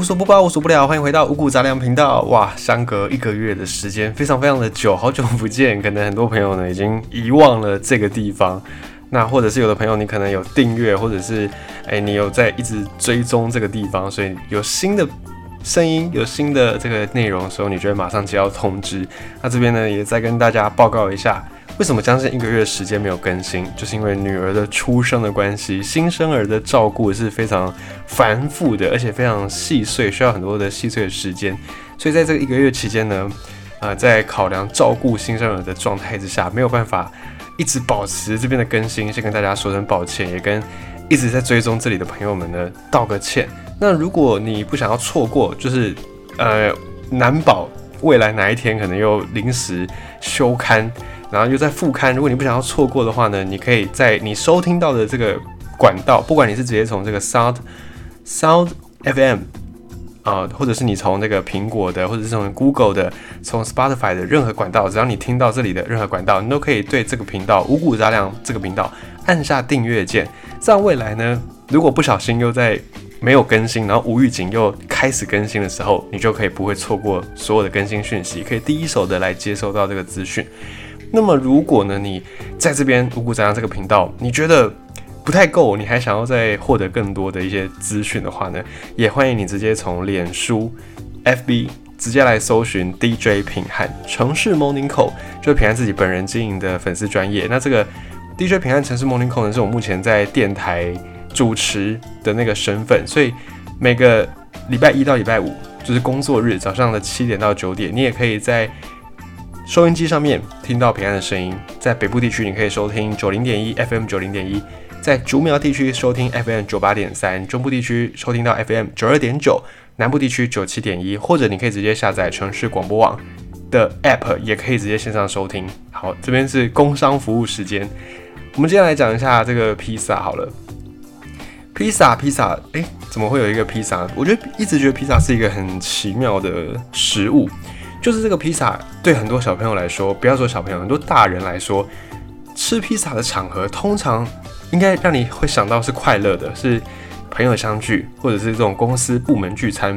无所不包，无所不了，欢迎回到五谷杂粮频道。哇，相隔一个月的时间，非常非常的久，好久不见。可能很多朋友呢已经遗忘了这个地方，那或者是有的朋友你可能有订阅，或者是哎你有在一直追踪这个地方，所以有新的声音、有新的这个内容的时候，你就会马上接到通知。那这边呢也再跟大家报告一下。为什么将近一个月时间没有更新？就是因为女儿的出生的关系，新生儿的照顾是非常繁复的，而且非常细碎，需要很多的细碎的时间。所以在这个一个月期间呢，呃，在考量照顾新生儿的状态之下，没有办法一直保持这边的更新，先跟大家说声抱歉，也跟一直在追踪这里的朋友们呢道个歉。那如果你不想要错过，就是呃，难保未来哪一天可能又临时休刊。然后又在复刊，如果你不想要错过的话呢，你可以在你收听到的这个管道，不管你是直接从这个 Sound Sound FM 啊，或者是你从这个苹果的，或者是从 Google 的，从 Spotify 的任何管道，只要你听到这里的任何管道，你都可以对这个频道五谷杂粮这个频道按下订阅键。这样未来呢，如果不小心又在没有更新，然后无预警又开始更新的时候，你就可以不会错过所有的更新讯息，可以第一手的来接收到这个资讯。那么，如果呢，你在这边五谷杂粮这个频道，你觉得不太够，你还想要再获得更多的一些资讯的话呢，也欢迎你直接从脸书、FB 直接来搜寻 DJ 平汉城市 Morning Call，就是平汉自己本人经营的粉丝专业。那这个 DJ 平汉城市 Morning Call 呢，是我目前在电台主持的那个身份，所以每个礼拜一到礼拜五就是工作日早上的七点到九点，你也可以在。收音机上面听到平安的声音，在北部地区你可以收听九零点一 FM 九零点一，在竹苗地区收听 FM 九八点三，中部地区收听到 FM 九二点九，南部地区九七点一，或者你可以直接下载城市广播网的 App，也可以直接线上收听。好，这边是工商服务时间，我们接下来讲一下这个披萨好了。披萨，披萨，诶，怎么会有一个披萨？我觉得一直觉得披萨是一个很奇妙的食物。就是这个披萨，对很多小朋友来说，不要说小朋友，很多大人来说，吃披萨的场合通常应该让你会想到是快乐的，是朋友相聚，或者是这种公司部门聚餐。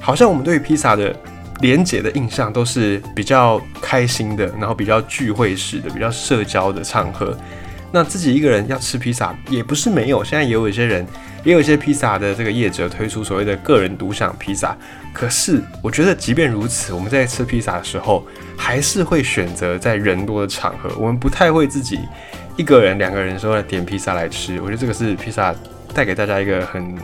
好像我们对于披萨的连结的印象都是比较开心的，然后比较聚会式的，比较社交的场合。那自己一个人要吃披萨也不是没有，现在也有一些人。也有一些披萨的这个业者推出所谓的个人独享披萨，可是我觉得即便如此，我们在吃披萨的时候，还是会选择在人多的场合，我们不太会自己一个人、两个人时候点披萨来吃。我觉得这个是披萨带给大家一个很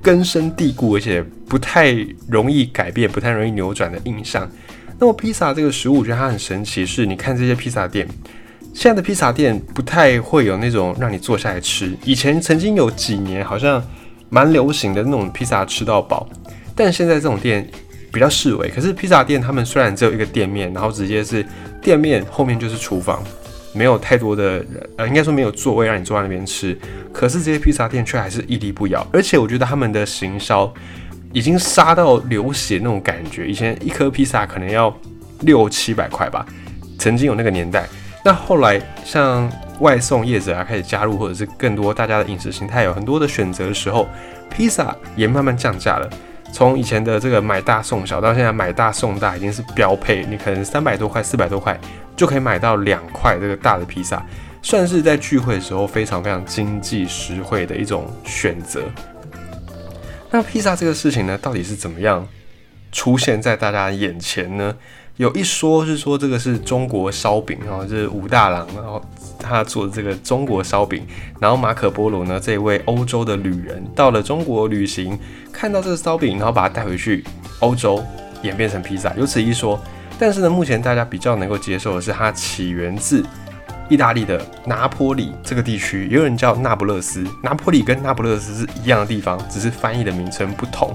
根深蒂固，而且不太容易改变、不太容易扭转的印象。那么披萨这个食物，我觉得它很神奇，是你看这些披萨店。现在的披萨店不太会有那种让你坐下来吃。以前曾经有几年好像蛮流行的那种披萨吃到饱，但现在这种店比较示威。可是披萨店他们虽然只有一个店面，然后直接是店面后面就是厨房，没有太多的呃，应该说没有座位让你坐在那边吃。可是这些披萨店却还是屹立不摇，而且我觉得他们的行销已经杀到流血那种感觉。以前一颗披萨可能要六七百块吧，曾经有那个年代。那后来，像外送业者啊开始加入，或者是更多大家的饮食形态有很多的选择的时候，披萨也慢慢降价了。从以前的这个买大送小，到现在买大送大已经是标配。你可能三百多块、四百多块就可以买到两块这个大的披萨，算是在聚会的时候非常非常经济实惠的一种选择。那披萨这个事情呢，到底是怎么样出现在大家眼前呢？有一说是说这个是中国烧饼，然后是武大郎，然后他做的这个中国烧饼，然后马可波罗呢这位欧洲的旅人到了中国旅行，看到这个烧饼，然后把它带回去欧洲，演变成披萨，有此一说。但是呢，目前大家比较能够接受的是它起源自意大利的拿坡里这个地区，也有人叫那不勒斯，拿坡里跟那不勒斯是一样的地方，只是翻译的名称不同。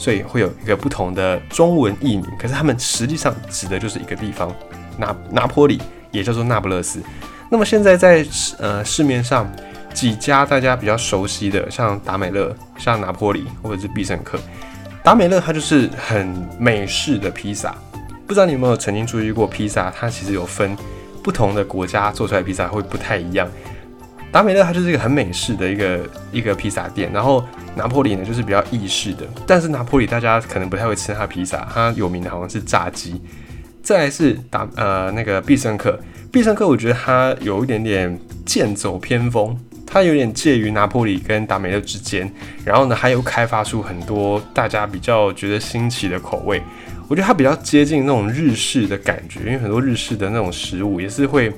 所以会有一个不同的中文译名，可是他们实际上指的就是一个地方，拿拿坡里也叫做那不勒斯。那么现在在呃市面上几家大家比较熟悉的，像达美乐、像拿坡里或者是必胜客。达美乐它就是很美式的披萨，不知道你有没有曾经注意过披萨，它其实有分不同的国家做出来披萨会不太一样。达美乐它就是一个很美式的一个一个披萨店，然后拿破里呢就是比较意式的，但是拿破里大家可能不太会吃它披萨，它有名的好像是炸鸡。再来是达呃那个必胜客，必胜客我觉得它有一点点剑走偏锋，它有点介于拿破里跟达美乐之间，然后呢还有开发出很多大家比较觉得新奇的口味，我觉得它比较接近那种日式的感觉，因为很多日式的那种食物也是会。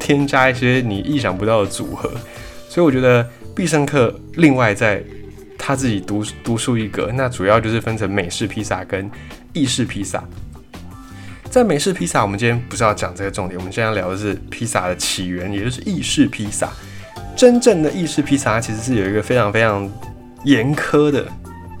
添加一些你意想不到的组合，所以我觉得必胜客另外在他自己独独树一格。那主要就是分成美式披萨跟意式披萨。在美式披萨，我们今天不是要讲这个重点，我们现在聊的是披萨的起源，也就是意式披萨。真正的意式披萨其实是有一个非常非常严苛的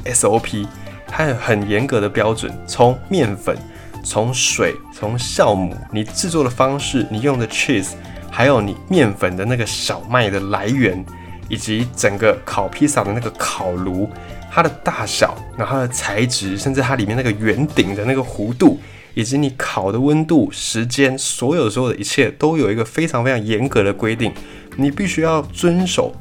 SOP，它有很严格的标准，从面粉、从水、从酵母，你制作的方式，你用的 cheese。还有你面粉的那个小麦的来源，以及整个烤披萨的那个烤炉，它的大小，然后它的材质，甚至它里面那个圆顶的那个弧度，以及你烤的温度、时间，所有所有的一切都有一个非常非常严格的规定，你必须要遵守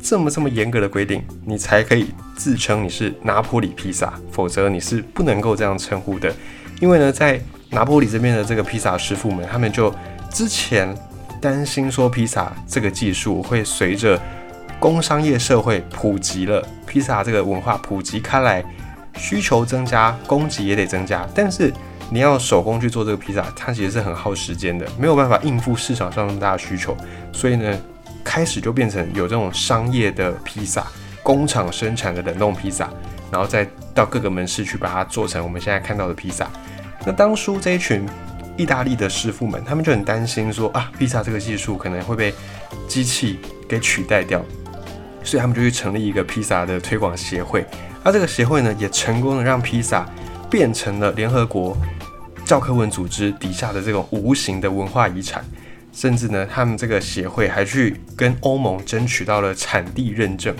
这么这么严格的规定，你才可以自称你是拿坡里披萨，否则你是不能够这样称呼的。因为呢，在拿坡里这边的这个披萨师傅们，他们就之前。担心说披萨这个技术会随着工商业社会普及了，披萨这个文化普及开来，需求增加，供给也得增加。但是你要手工去做这个披萨，它其实是很耗时间的，没有办法应付市场上那么大的需求。所以呢，开始就变成有这种商业的披萨，工厂生产的冷冻披萨，然后再到各个门市去把它做成我们现在看到的披萨。那当初这一群。意大利的师傅们，他们就很担心说啊，披萨这个技术可能会被机器给取代掉，所以他们就去成立一个披萨的推广协会。那这个协会呢，也成功的让披萨变成了联合国教科文组织底下的这种无形的文化遗产。甚至呢，他们这个协会还去跟欧盟争取到了产地认证。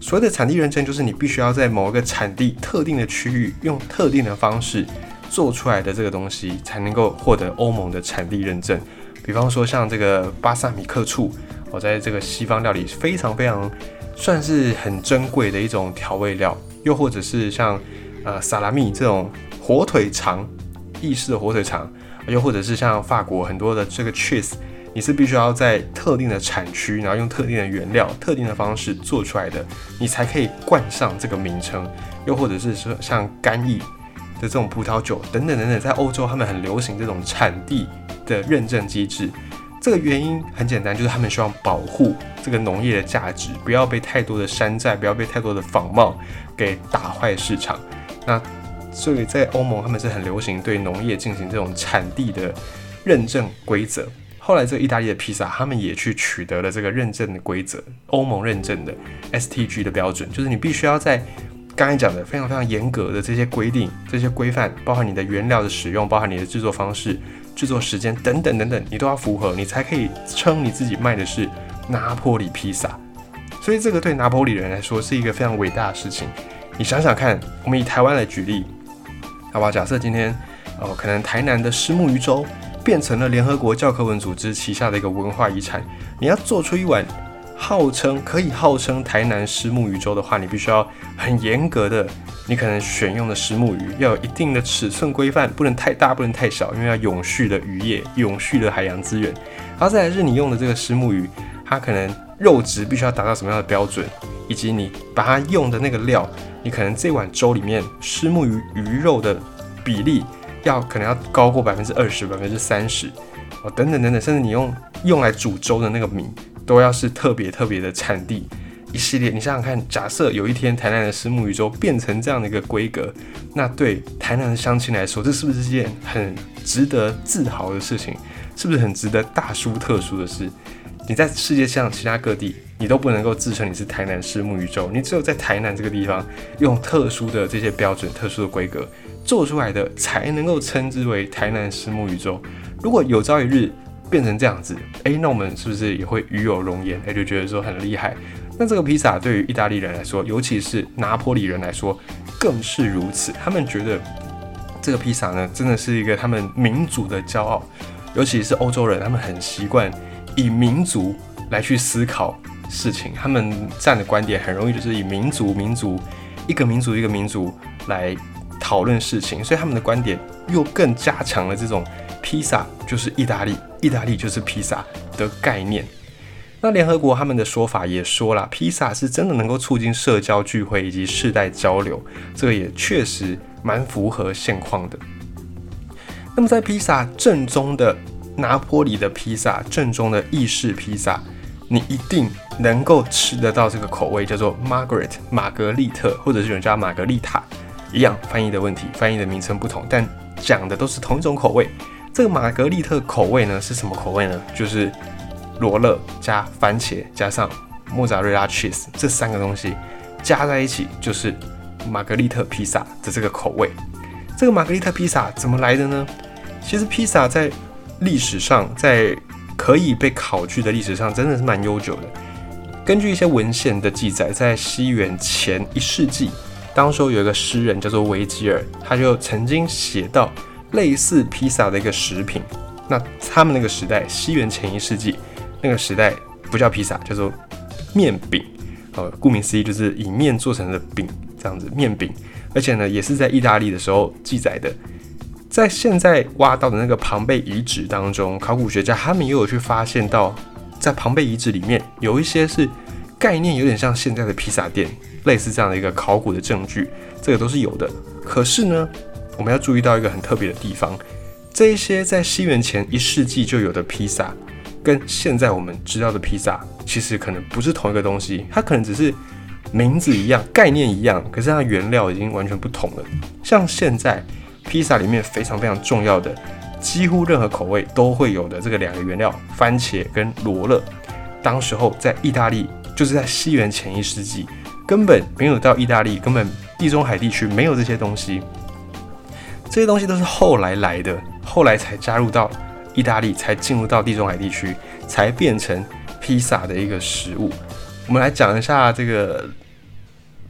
所谓的产地认证，就是你必须要在某一个产地特定的区域，用特定的方式。做出来的这个东西才能够获得欧盟的产地认证。比方说像这个巴萨米克醋，我在这个西方料理非常非常算是很珍贵的一种调味料。又或者是像呃萨拉米这种火腿肠，意式的火腿肠，又或者是像法国很多的这个 cheese，你是必须要在特定的产区，然后用特定的原料、特定的方式做出来的，你才可以冠上这个名称。又或者是说像干邑。的这种葡萄酒等等等等，在欧洲他们很流行这种产地的认证机制。这个原因很简单，就是他们希望保护这个农业的价值，不要被太多的山寨，不要被太多的仿冒给打坏市场。那所以在欧盟，他们是很流行对农业进行这种产地的认证规则。后来这个意大利的披萨，他们也去取得了这个认证的规则，欧盟认证的 STG 的标准，就是你必须要在。刚才讲的非常非常严格的这些规定、这些规范，包含你的原料的使用，包含你的制作方式、制作时间等等等等，你都要符合，你才可以称你自己卖的是拿破里披萨。所以这个对拿破里人来说是一个非常伟大的事情。你想想看，我们以台湾来举例，好吧？假设今天哦，可能台南的虱目鱼粥变成了联合国教科文组织旗下的一个文化遗产，你要做出一碗。号称可以号称台南石目鱼粥的话，你必须要很严格的，你可能选用的石目鱼要有一定的尺寸规范，不能太大，不能太小，因为要永续的渔业，永续的海洋资源。然后再来是你用的这个石目鱼，它可能肉质必须要达到什么样的标准，以及你把它用的那个料，你可能这碗粥里面石目鱼鱼肉的比例要可能要高过百分之二十、百分之三十哦，等等等等，甚至你用用来煮粥的那个米。都要是特别特别的产地一系列，你想想看，假设有一天台南的石木鱼粥变成这样的一个规格，那对台南的乡亲来说，这是不是一件很值得自豪的事情？是不是很值得大书特书的事？你在世界上其他各地，你都不能够自称你是台南石木鱼粥，你只有在台南这个地方用特殊的这些标准、特殊的规格做出来的，才能够称之为台南石木鱼粥。如果有朝一日，变成这样子，哎，那我们是不是也会与有荣焉？哎，就觉得说很厉害。那这个披萨对于意大利人来说，尤其是拿破里人来说，更是如此。他们觉得这个披萨呢，真的是一个他们民族的骄傲。尤其是欧洲人，他们很习惯以民族来去思考事情，他们站的观点很容易就是以民族、民族一个民族一个民族来讨论事情，所以他们的观点又更加强了这种披萨就是意大利，意大利就是披萨的概念。那联合国他们的说法也说了，披萨是真的能够促进社交聚会以及世代交流，这个也确实蛮符合现况的。那么在披萨正宗的拿坡里的披萨，正宗的意式披萨，你一定能够吃得到这个口味，叫做 Margaret 玛格丽特，或者是有人叫玛格丽塔，一样翻译的问题，翻译的名称不同，但讲的都是同一种口味。这个玛格丽特口味呢是什么口味呢？就是。罗勒加番茄加上莫扎瑞拉 cheese 这三个东西加在一起就是玛格丽特披萨的这个口味。这个玛格丽特披萨怎么来的呢？其实披萨在历史上，在可以被考据的历史上，真的是蛮悠久的。根据一些文献的记载，在西元前一世纪，当时有一个诗人叫做维吉尔，他就曾经写到类似披萨的一个食品。那他们那个时代，西元前一世纪。那个时代不叫披萨，叫做面饼。呃，顾名思义就是以面做成的饼，这样子面饼。而且呢，也是在意大利的时候记载的。在现在挖到的那个庞贝遗址当中，考古学家他们也有去发现到，在庞贝遗址里面有一些是概念有点像现在的披萨店，类似这样的一个考古的证据，这个都是有的。可是呢，我们要注意到一个很特别的地方，这一些在西元前一世纪就有的披萨。跟现在我们知道的披萨其实可能不是同一个东西，它可能只是名字一样、概念一样，可是它原料已经完全不同了。像现在披萨里面非常非常重要的，几乎任何口味都会有的这个两个原料——番茄跟罗勒，当时候在意大利，就是在西元前一世纪，根本没有到意大利，根本地中海地区没有这些东西，这些东西都是后来来的，后来才加入到。意大利才进入到地中海地区，才变成披萨的一个食物。我们来讲一下这个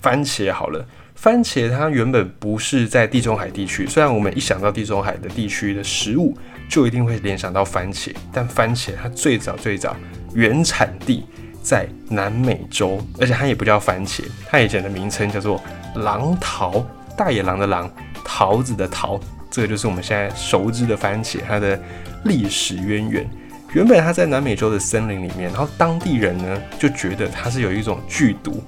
番茄好了。番茄它原本不是在地中海地区，虽然我们一想到地中海的地区的食物，就一定会联想到番茄，但番茄它最早最早原产地在南美洲，而且它也不叫番茄，它以前的名称叫做狼桃，大野狼的狼，桃子的桃。这个就是我们现在熟知的番茄，它的历史渊源。原本它在南美洲的森林里面，然后当地人呢就觉得它是有一种剧毒。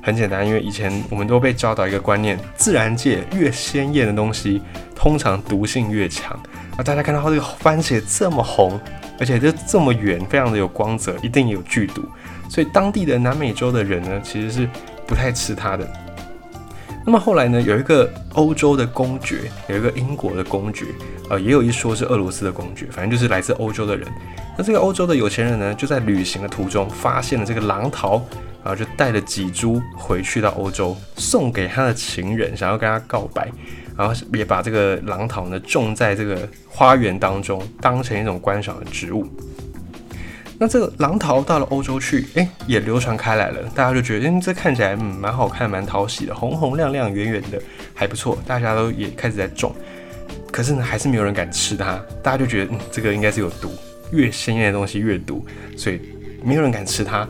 很简单，因为以前我们都被教导一个观念：自然界越鲜艳的东西，通常毒性越强。那大家看到这个番茄这么红，而且就这么圆，非常的有光泽，一定有剧毒。所以当地的南美洲的人呢，其实是不太吃它的。那么后来呢，有一个欧洲的公爵，有一个英国的公爵，呃，也有一说是俄罗斯的公爵，反正就是来自欧洲的人。那这个欧洲的有钱人呢，就在旅行的途中发现了这个狼桃，然后就带了几株回去到欧洲，送给他的情人，想要跟他告白，然后也把这个狼桃呢种在这个花园当中，当成一种观赏的植物。那这个狼桃到了欧洲去，哎，也流传开来了。大家就觉得，嗯，这看起来嗯蛮好看，蛮讨喜的，红红亮亮、圆圆的，还不错。大家都也开始在种，可是呢，还是没有人敢吃它。大家就觉得，嗯，这个应该是有毒，越鲜艳的东西越毒，所以没有人敢吃它。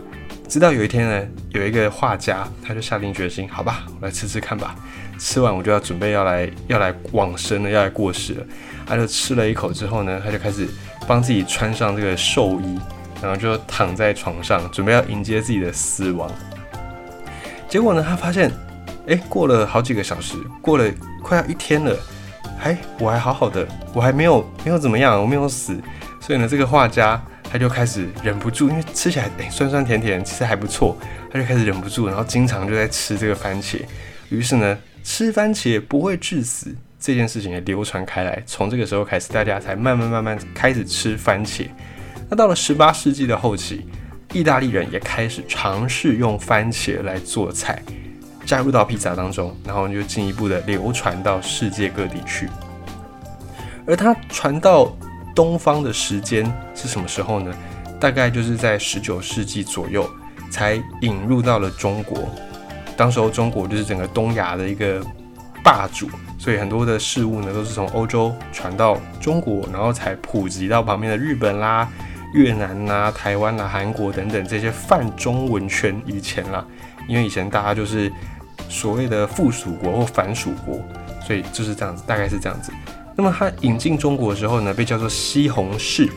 直到有一天呢，有一个画家，他就下定决心，好吧，我来吃吃看吧。吃完我就要准备要来要来往生了，要来过世了。他就吃了一口之后呢，他就开始帮自己穿上这个寿衣。然后就躺在床上，准备要迎接自己的死亡。结果呢，他发现，哎，过了好几个小时，过了快要一天了，还，我还好好的，我还没有没有怎么样，我没有死。所以呢，这个画家他就开始忍不住，因为吃起来哎酸酸甜甜，其实还不错，他就开始忍不住，然后经常就在吃这个番茄。于是呢，吃番茄不会致死这件事情也流传开来。从这个时候开始，大家才慢慢慢慢开始吃番茄。那到了十八世纪的后期，意大利人也开始尝试用番茄来做菜，加入到披萨当中，然后就进一步的流传到世界各地去。而它传到东方的时间是什么时候呢？大概就是在十九世纪左右才引入到了中国。当时候中国就是整个东亚的一个霸主，所以很多的事物呢都是从欧洲传到中国，然后才普及到旁边的日本啦。越南啊、台湾啊、韩国等等这些泛中文圈以前啦，因为以前大家就是所谓的附属国或反属国，所以就是这样子，大概是这样子。那么它引进中国的时候呢，被叫做西红柿，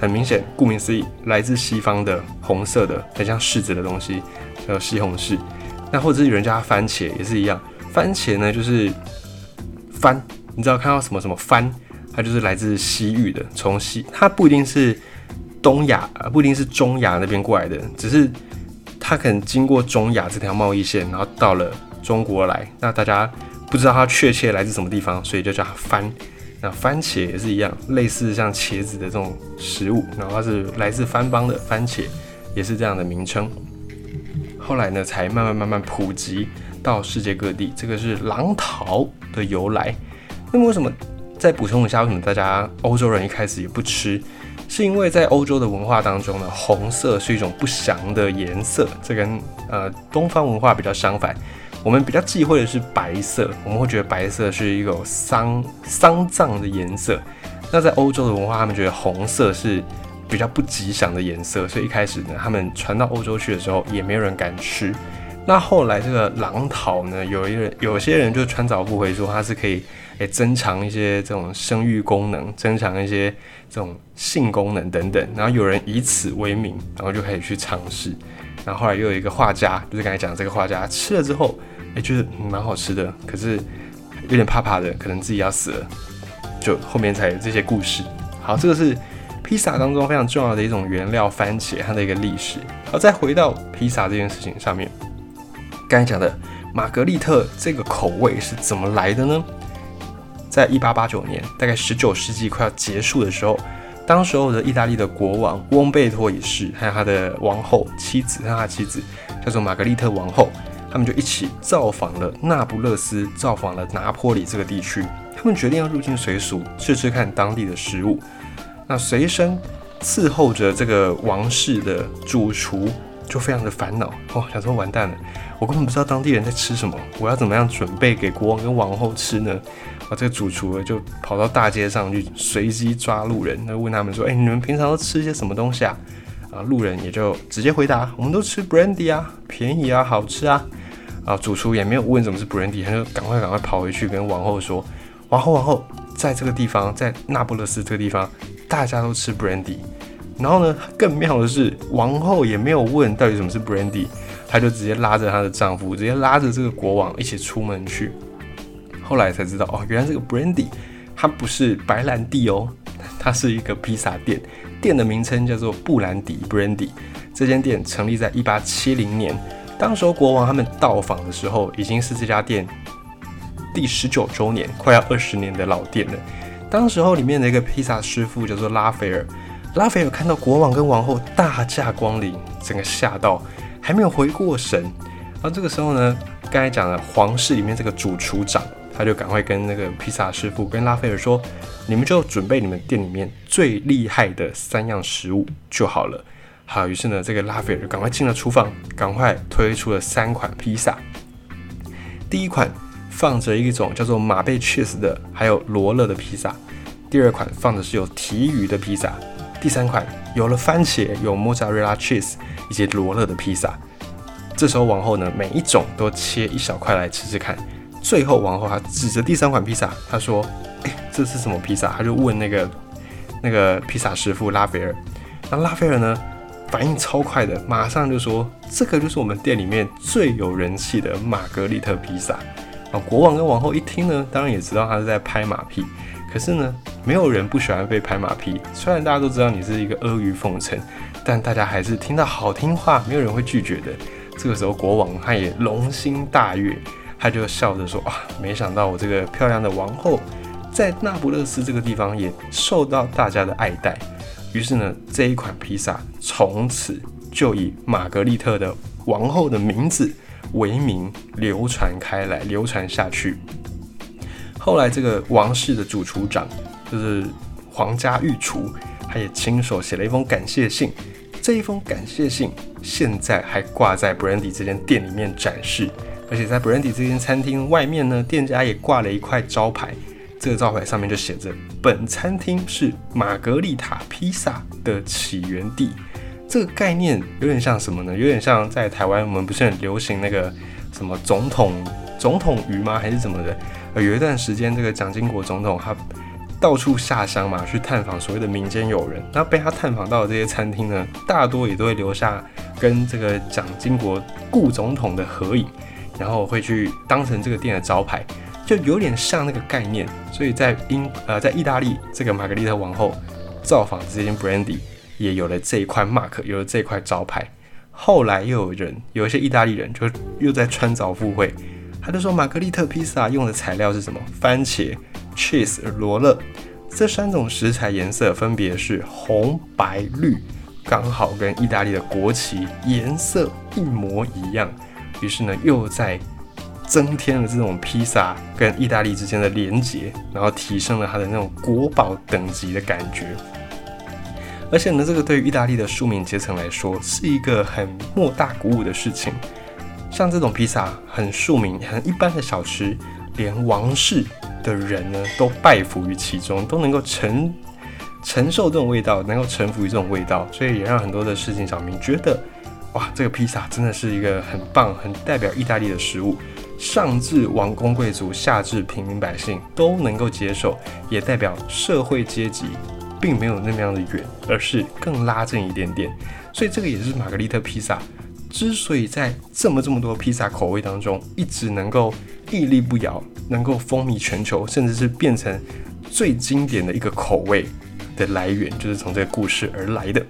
很明显，顾名思义，来自西方的红色的，很像柿子的东西，叫西红柿。那或者是有人叫它番茄，也是一样，番茄呢就是番，你知道看到什么什么番，它就是来自西域的，从西，它不一定是东亚，不一定是中亚那边过来的，只是它可能经过中亚这条贸易线，然后到了中国来，那大家。不知道它确切来自什么地方，所以就叫它番。那番茄也是一样，类似像茄子的这种食物，然后是来自番邦的番茄，也是这样的名称。后来呢，才慢慢慢慢普及到世界各地。这个是狼桃的由来。那么为什么再补充一下，为什么大家欧洲人一开始也不吃？是因为在欧洲的文化当中呢，红色是一种不祥的颜色，这跟呃东方文化比较相反。我们比较忌讳的是白色，我们会觉得白色是一个丧丧葬的颜色。那在欧洲的文化，他们觉得红色是比较不吉祥的颜色，所以一开始呢，他们传到欧洲去的时候，也没有人敢吃。那后来这个狼桃呢，有一人有些人就穿凿附会说它是可以诶增强一些这种生育功能，增强一些这种性功能等等，然后有人以此为名，然后就开始去尝试。然后后来又有一个画家，就是刚才讲这个画家吃了之后。诶，觉得蛮好吃的，可是有点怕怕的，可能自己要死了，就后面才有这些故事。好，这个是披萨当中非常重要的一种原料——番茄，它的一个历史。好，再回到披萨这件事情上面，刚才讲的玛格丽特这个口味是怎么来的呢？在一八八九年，大概十九世纪快要结束的时候，当时候的意大利的国王翁贝托一世，还有他的王后妻子，他的妻子叫做玛格丽特王后。他们就一起造访了那不勒斯，造访了拿坡里这个地区。他们决定要入境随俗，试试看当地的食物。那随身伺候着这个王室的主厨就非常的烦恼哦，想说完蛋了，我根本不知道当地人在吃什么，我要怎么样准备给国王跟王后吃呢？啊，这个主厨就跑到大街上去随机抓路人，那问他们说：“哎，你们平常都吃些什么东西啊？”啊，路人也就直接回答：“我们都吃 brandy 啊，便宜啊，好吃啊。”啊，主厨也没有问什么是 brandy，他就赶快赶快跑回去跟王后说：“王后王后，在这个地方，在那不勒斯这个地方，大家都吃 brandy。”然后呢，更妙的是，王后也没有问到底什么是 brandy，她就直接拉着她的丈夫，直接拉着这个国王一起出门去。后来才知道，哦，原来这个 brandy 它不是白兰地哦，它是一个披萨店，店的名称叫做布兰迪 brandy。这间店成立在一八七零年。当时候国王他们到访的时候，已经是这家店第十九周年，快要二十年的老店了。当时候里面的一个披萨师傅叫做拉斐尔，拉斐尔看到国王跟王后大驾光临，整个吓到，还没有回过神。然后这个时候呢，刚才讲了皇室里面这个主厨长，他就赶快跟那个披萨师傅跟拉斐尔说：“你们就准备你们店里面最厉害的三样食物就好了。”好，于是呢，这个拉斐尔就赶快进了厨房，赶快推出了三款披萨。第一款放着一种叫做马贝 cheese 的，还有罗勒的披萨；第二款放的是有提鱼的披萨；第三款有了番茄、有莫扎瑞拉 cheese 以及罗勒的披萨。这时候王后呢，每一种都切一小块来吃吃看。最后王后她指着第三款披萨，她说：“哎，这是什么披萨？”她就问那个那个披萨师傅拉斐尔。那拉斐尔呢？反应超快的，马上就说这个就是我们店里面最有人气的玛格丽特披萨啊！国王跟王后一听呢，当然也知道他是在拍马屁，可是呢，没有人不喜欢被拍马屁。虽然大家都知道你是一个阿谀奉承，但大家还是听到好听话，没有人会拒绝的。这个时候，国王他也龙心大悦，他就笑着说啊，没想到我这个漂亮的王后在那不勒斯这个地方也受到大家的爱戴。于是呢，这一款披萨从此就以玛格丽特的王后的名字为名流传开来，流传下去。后来，这个王室的主厨长就是皇家御厨，他也亲手写了一封感谢信。这一封感谢信现在还挂在 Brandy 这间店里面展示，而且在 Brandy 这间餐厅外面呢，店家也挂了一块招牌。这个招牌上面就写着“本餐厅是玛格丽塔披萨的起源地”。这个概念有点像什么呢？有点像在台湾，我们不是很流行那个什么总统总统鱼吗？还是什么的？有一段时间，这个蒋经国总统他到处下乡嘛，去探访所谓的民间友人。那被他探访到的这些餐厅呢，大多也都会留下跟这个蒋经国顾总统的合影，然后会去当成这个店的招牌。就有点像那个概念，所以在英呃在意大利，这个玛格丽特王后造访这间 Brandy 也有了这一块 mark，有了这块招牌。后来又有人有一些意大利人就又在穿凿附会，他就说玛格丽特披萨用的材料是什么？番茄、cheese、罗勒这三种食材颜色分别是红、白、绿，刚好跟意大利的国旗颜色一模一样。于是呢，又在增添了这种披萨跟意大利之间的连结，然后提升了它的那种国宝等级的感觉。而且呢，这个对于意大利的庶民阶层来说是一个很莫大鼓舞的事情。像这种披萨很庶民、很一般的小吃，连王室的人呢都拜服于其中，都能够承承受这种味道，能够臣服于这种味道，所以也让很多的市井小民觉得，哇，这个披萨真的是一个很棒、很代表意大利的食物。上至王公贵族，下至平民百姓都能够接受，也代表社会阶级并没有那么样的远，而是更拉近一点点。所以这个也是玛格丽特披萨之所以在这么这么多披萨口味当中一直能够屹立不摇，能够风靡全球，甚至是变成最经典的一个口味的来源，就是从这个故事而来的。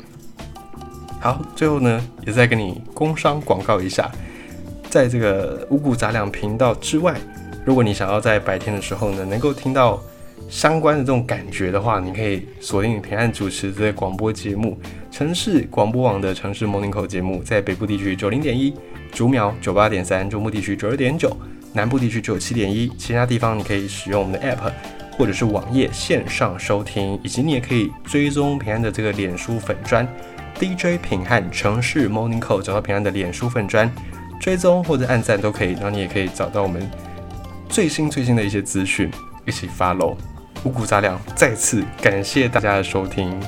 好，最后呢，也再跟你工商广告一下。在这个五谷杂粮频道之外，如果你想要在白天的时候呢，能够听到相关的这种感觉的话，你可以锁定平安主持这个广播节目——城市广播网的城市 Morning Call 节目，在北部地区九零点一，竹苗九八点三，中部地区九二点九，南部地区九七点一，其他地方你可以使用我们的 App 或者是网页线上收听，以及你也可以追踪平安的这个脸书粉砖 DJ 平汉城市 Morning Call，找到平安的脸书粉砖。追踪或者按赞都可以，然后你也可以找到我们最新最新的一些资讯，一起 follow 五谷杂粮。再次感谢大家的收听。